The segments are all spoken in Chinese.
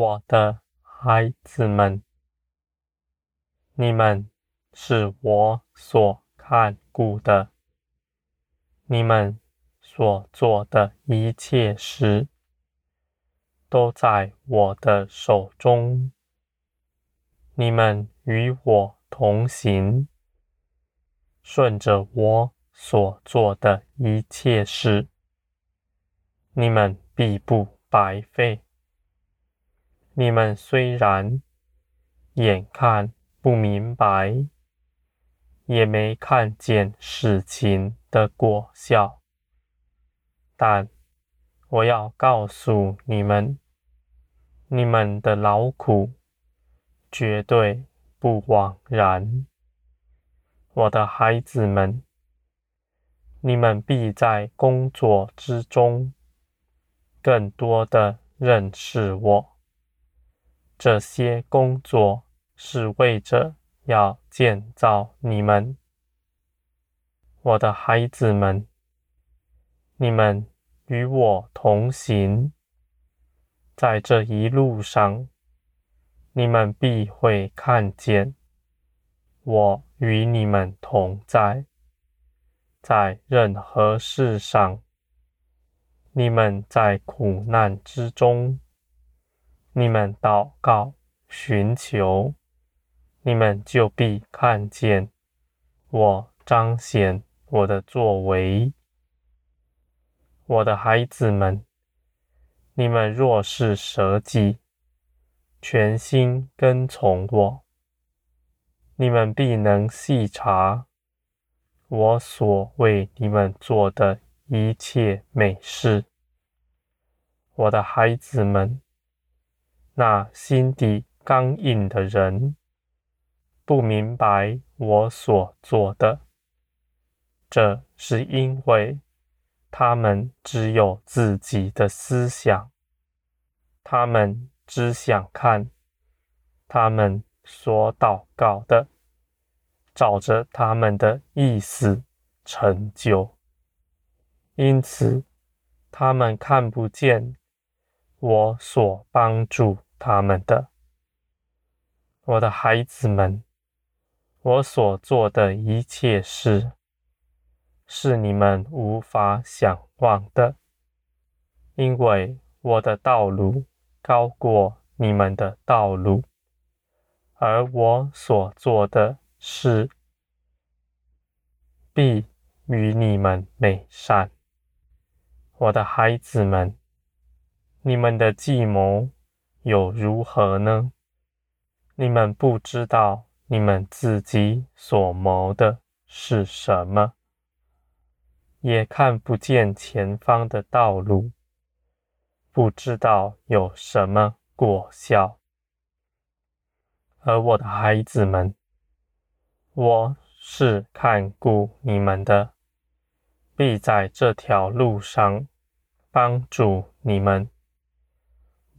我的孩子们，你们是我所看顾的，你们所做的一切事，都在我的手中。你们与我同行，顺着我所做的一切事，你们必不白费。你们虽然眼看不明白，也没看见事情的果效，但我要告诉你们，你们的劳苦绝对不枉然。我的孩子们，你们必在工作之中更多的认识我。这些工作是为着要建造你们。我的孩子们，你们与我同行，在这一路上，你们必会看见我与你们同在。在任何事上，你们在苦难之中，你们祷告寻求，你们就必看见我彰显。我的作为，我的孩子们，你们若是舍己，全心跟从我，你们必能细察我所为你们做的一切美事。我的孩子们，那心底刚硬的人，不明白我所做的。这是因为他们只有自己的思想，他们只想看他们所祷告的，照着他们的意思成就，因此他们看不见我所帮助他们的。我的孩子们，我所做的一切事，是你们无法想望的，因为我的道路高过你们的道路，而我所做的事必与你们美善。我的孩子们，你们的计谋又如何呢？你们不知道你们自己所谋的是什么。也看不见前方的道路，不知道有什么果效。而我的孩子们，我是看顾你们的，必在这条路上帮助你们。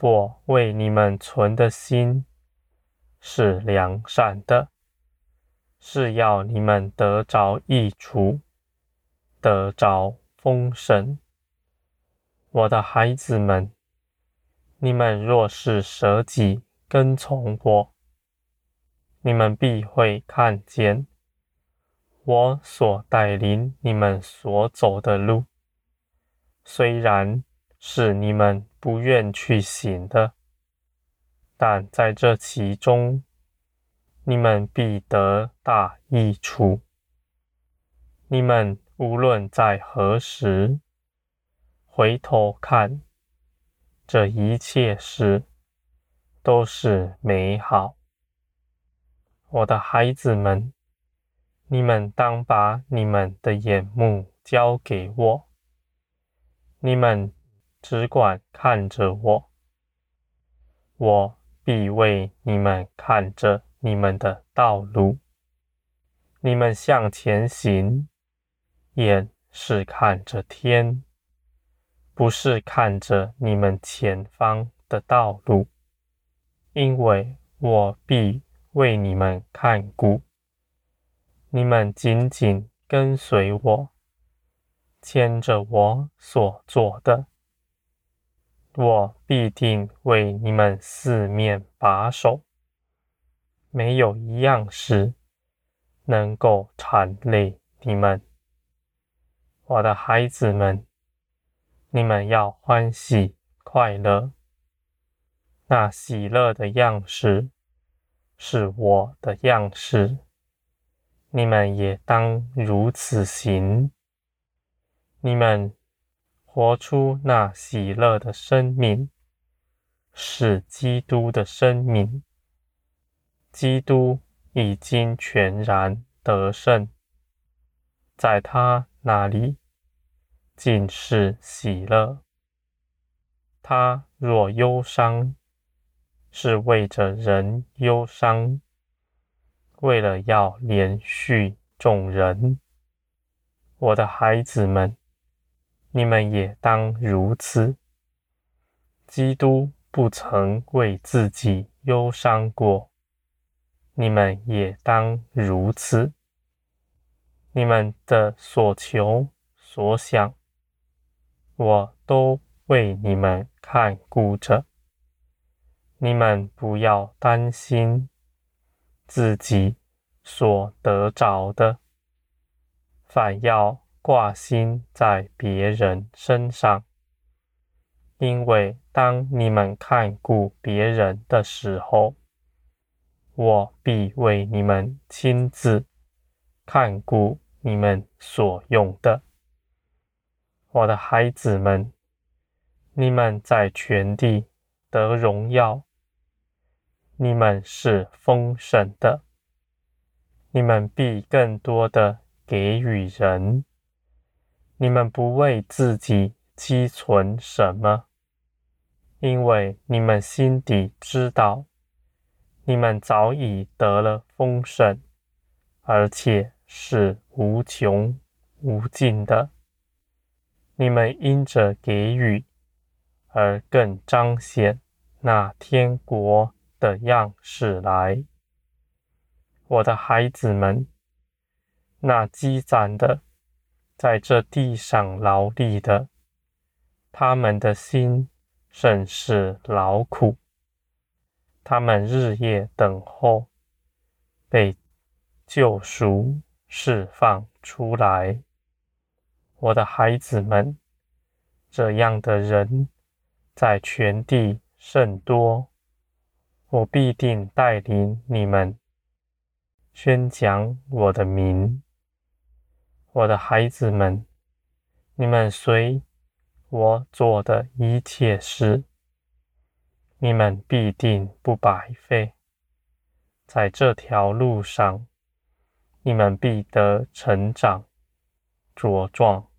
我为你们存的心是良善的，是要你们得着益处。得着丰盛，我的孩子们，你们若是舍己跟从我，你们必会看见我所带领你们所走的路，虽然是你们不愿去行的，但在这其中，你们必得大益处。你们。无论在何时回头看，这一切事都是美好。我的孩子们，你们当把你们的眼目交给我，你们只管看着我，我必为你们看着你们的道路，你们向前行。眼是看着天，不是看着你们前方的道路，因为我必为你们看顾。你们紧紧跟随我，牵着我所做的，我必定为你们四面把守，没有一样事能够缠累你们。我的孩子们，你们要欢喜快乐。那喜乐的样式是我的样式，你们也当如此行。你们。活出那喜乐的生命，是基督的生命。基督已经全然得胜，在他那里尽是喜乐。他若忧伤，是为着人忧伤，为了要怜恤众人。我的孩子们。你们也当如此。基督不曾为自己忧伤过，你们也当如此。你们的所求所想，我都为你们看顾着。你们不要担心自己所得着的，反要。挂心在别人身上，因为当你们看顾别人的时候，我必为你们亲自看顾你们所用的。我的孩子们，你们在全地得荣耀，你们是丰盛的，你们必更多的给予人。你们不为自己积存什么，因为你们心底知道，你们早已得了丰盛，而且是无穷无尽的。你们因着给予，而更彰显那天国的样式来。我的孩子们，那积攒的。在这地上劳力的，他们的心甚是劳苦，他们日夜等候被救赎释放出来。我的孩子们，这样的人在全地甚多，我必定带领你们宣讲我的名。我的孩子们，你们随我做的一切事，你们必定不白费。在这条路上，你们必得成长茁壮。